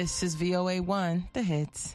This is VOA1, the hits.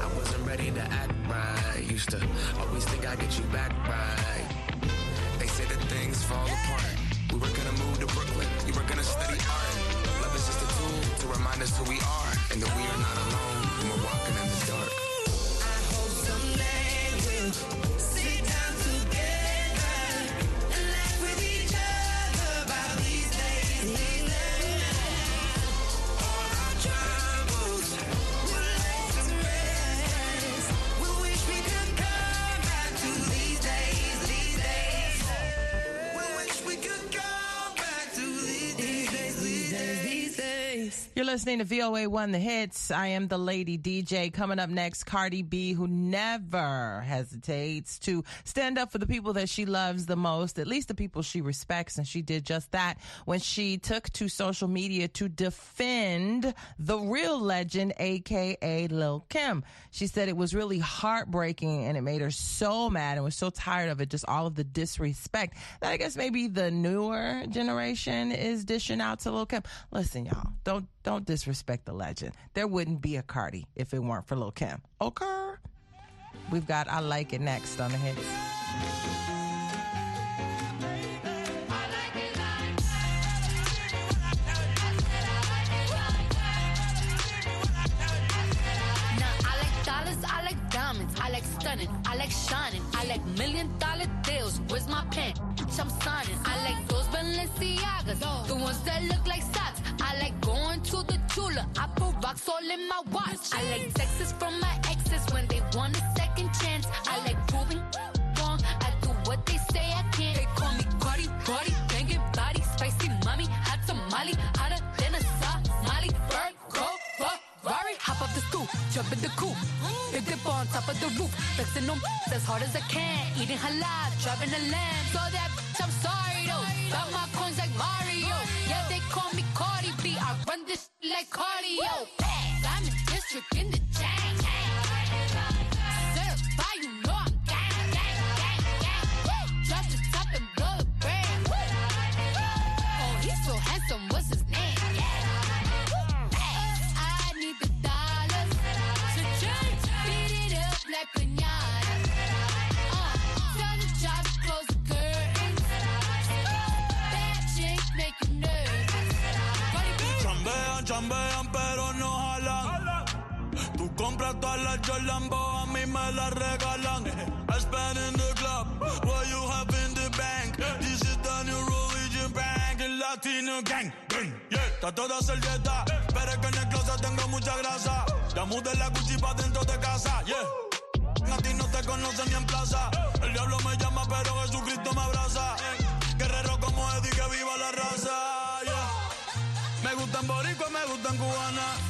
I wasn't ready to act right. Used to always think I'd get you back right. They say that things fall apart. We were gonna move to Brooklyn, you were gonna study art. Love is just a tool to remind us who we are and that we are not alone when we're walking in the dark. You're listening to VOA One The Hits. I am the lady DJ. Coming up next, Cardi B, who never hesitates to stand up for the people that she loves the most, at least the people she respects. And she did just that when she took to social media to defend the real legend, aka Lil Kim. She said it was really heartbreaking and it made her so mad and was so tired of it, just all of the disrespect that I guess maybe the newer generation is dishing out to Lil Kim. Listen, y'all, don't don't disrespect the legend. There wouldn't be a Cardi if it weren't for Lil Kim. Okay. We've got I Like It next on the hits. I like stunning, I like shining, I like million dollar deals. Where's my pen? I'm signing. I like those Balenciagas, the ones that look like socks. I like going to the Tula. I put rocks all in my watch. I like texts from my exes when they want a second chance. I like proving wrong. I do what they say I can't. They call me Cardi, Cardi, banging body, spicy mommy, hot tamale, hotter than a Somali. Bird, go, Ferrari, hop off the stoop, jump in the coupe. Big dip on top of the roof, flexing them as hard as I can. Eating halal, driving a lamb. So that I'm sorry though. Got my coins like Mario. Call me Cardi B. I run this like cardio. In district in the Todas las a mí me las regalan. I spend in the club, what you have in the bank. This is the new religion bank, el latino gang. Yeah, está toda servieta, pero es que en el closet tengo mucha grasa. Ya mudé la Gucci dentro de casa, yeah. A no te conocen ni en plaza. El diablo me llama, pero Jesucristo me abraza. Guerrero como Eddie, que viva la raza, yeah. Me gustan boricua, me gustan cubana.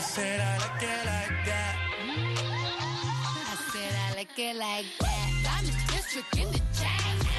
I said I like it like that. I said I like it like that. I'm a district in the chain.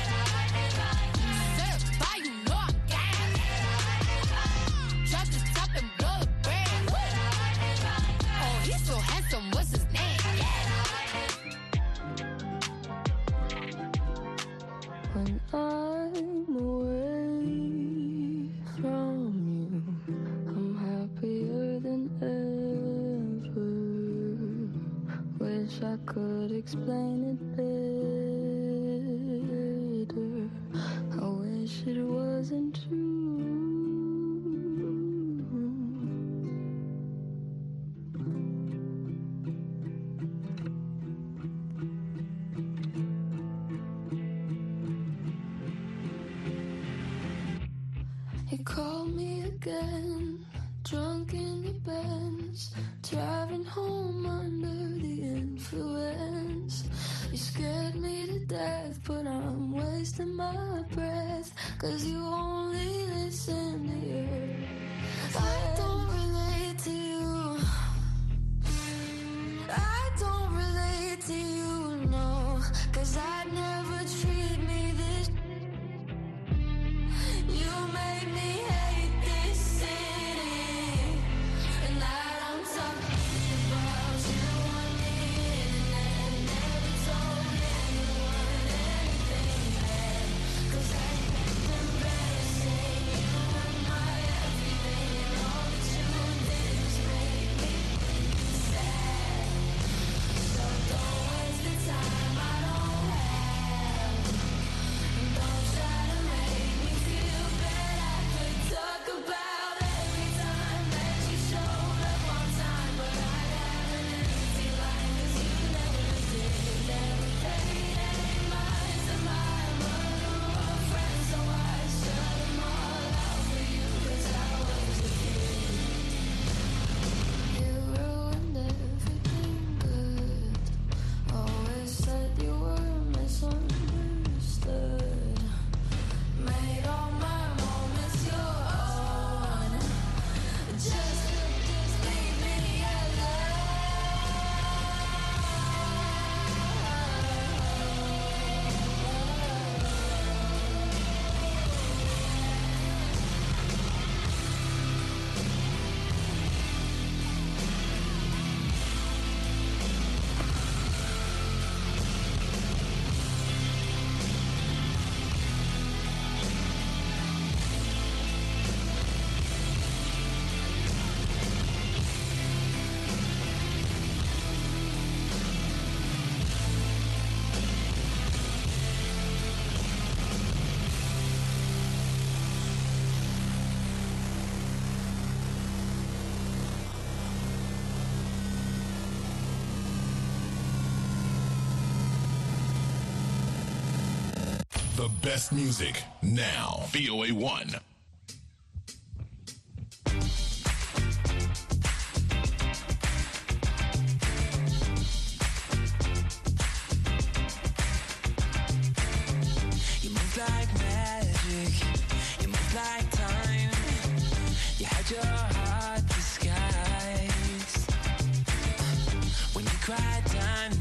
Again, drunk in the Benz, driving home under the influence. You scared me to death, but I'm wasting my breath, cause you only best music now. VOA 1. You move like magic. You move time.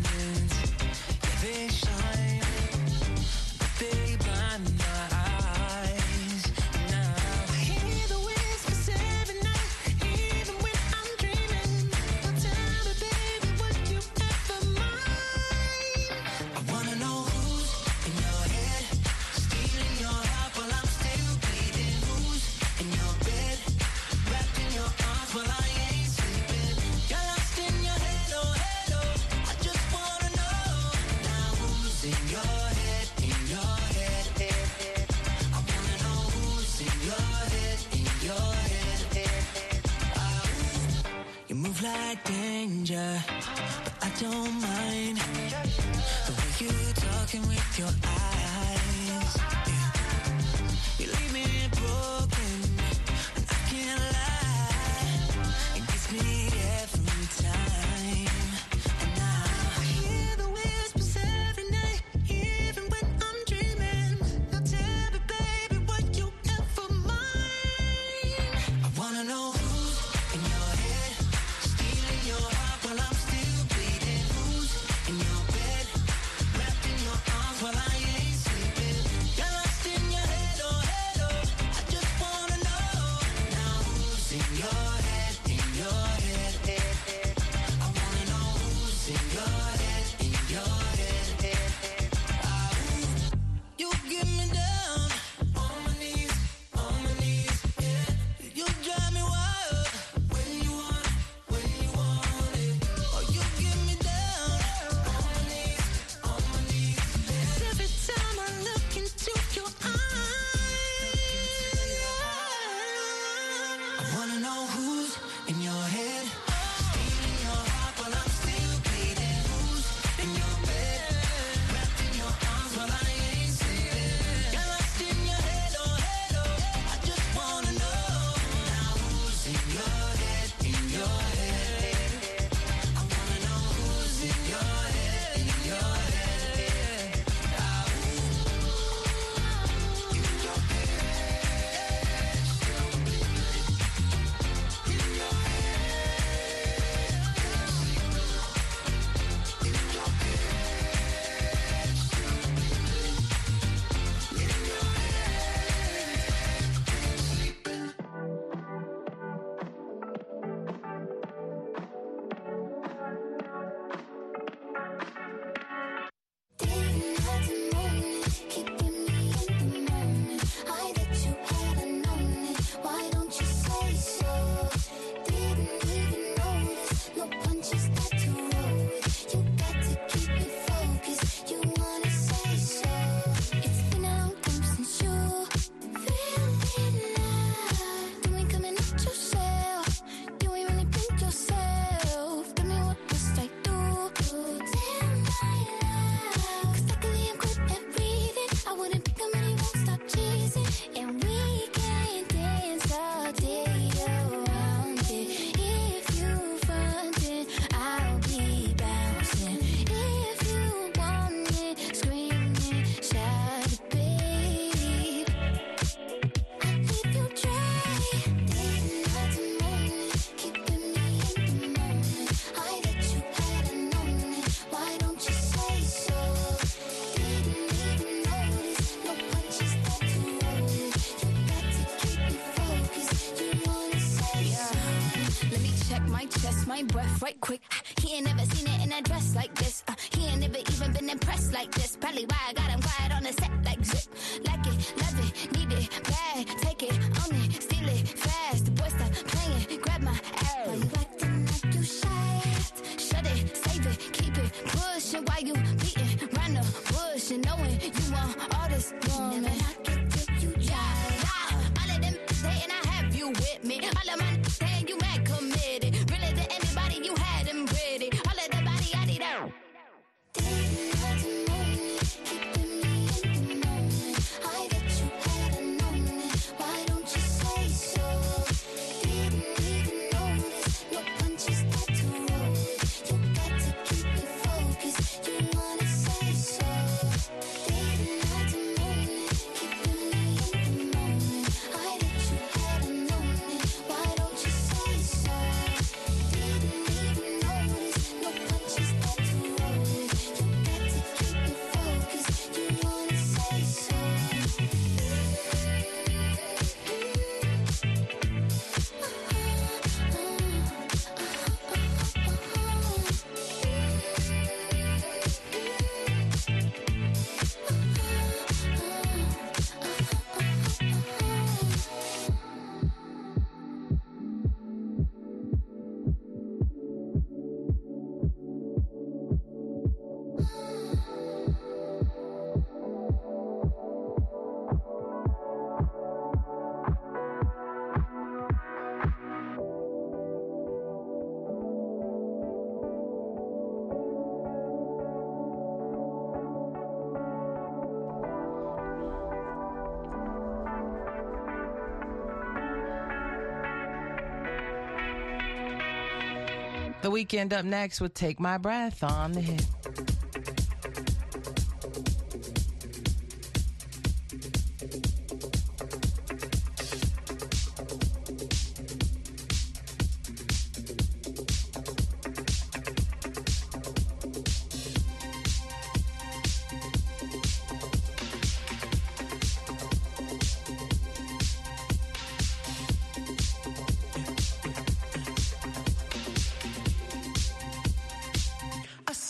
The Weeknd up next with Take My Breath on the Hit.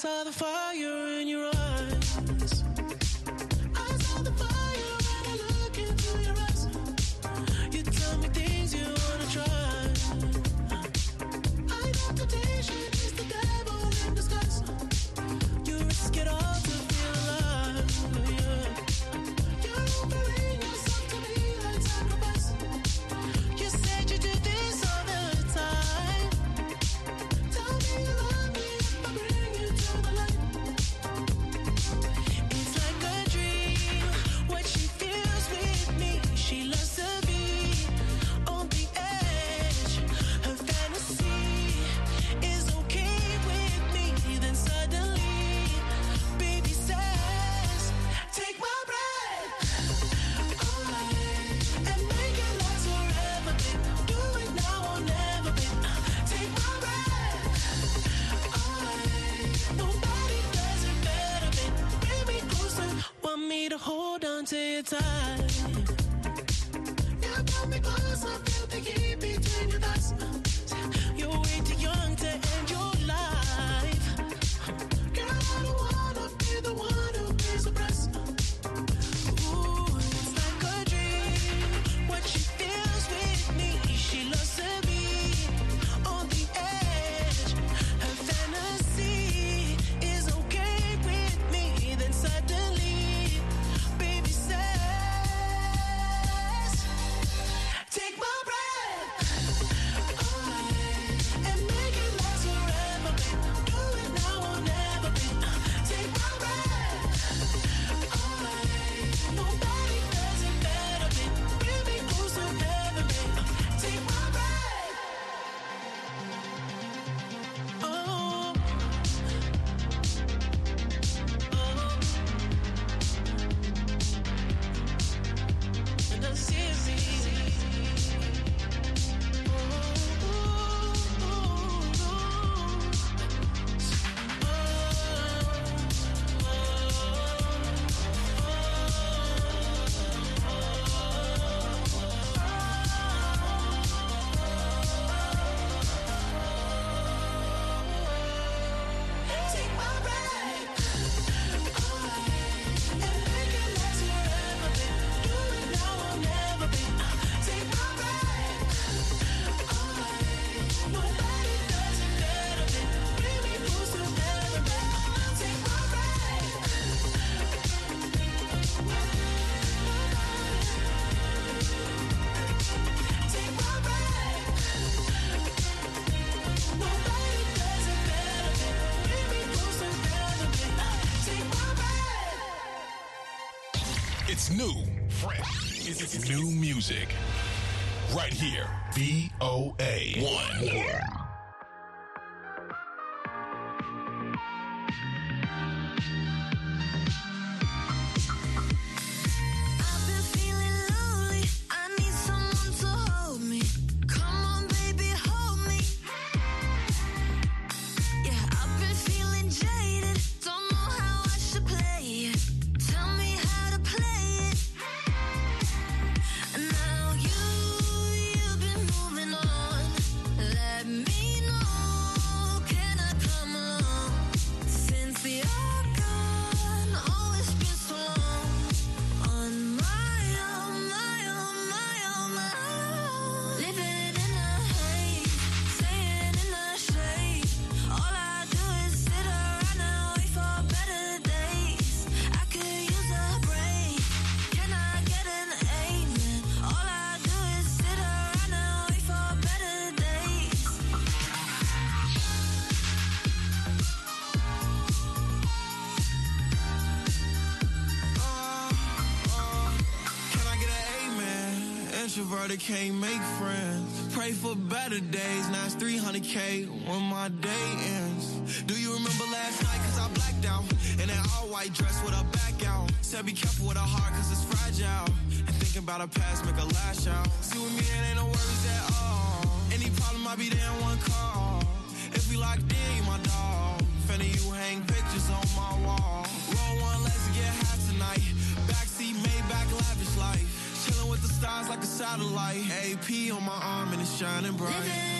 saw the fire. to your time. New, fresh. It's, it's new music. Right here. VOA. One. Yeah. brother can't make friends. Pray for better days, now it's 300K when my day ends. Do you remember last night? Cause I blacked out. In an all white dress with a back out. Said be careful with a heart cause it's fragile. And thinking about a past make a lash out. See with me, it ain't no way light. AP on my arm and it's shining bright. Living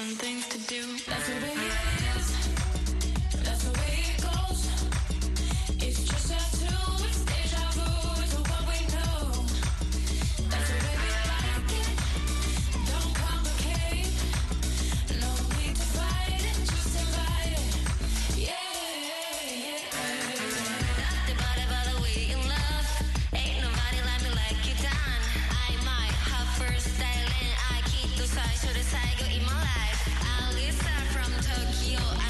some things to do. 気を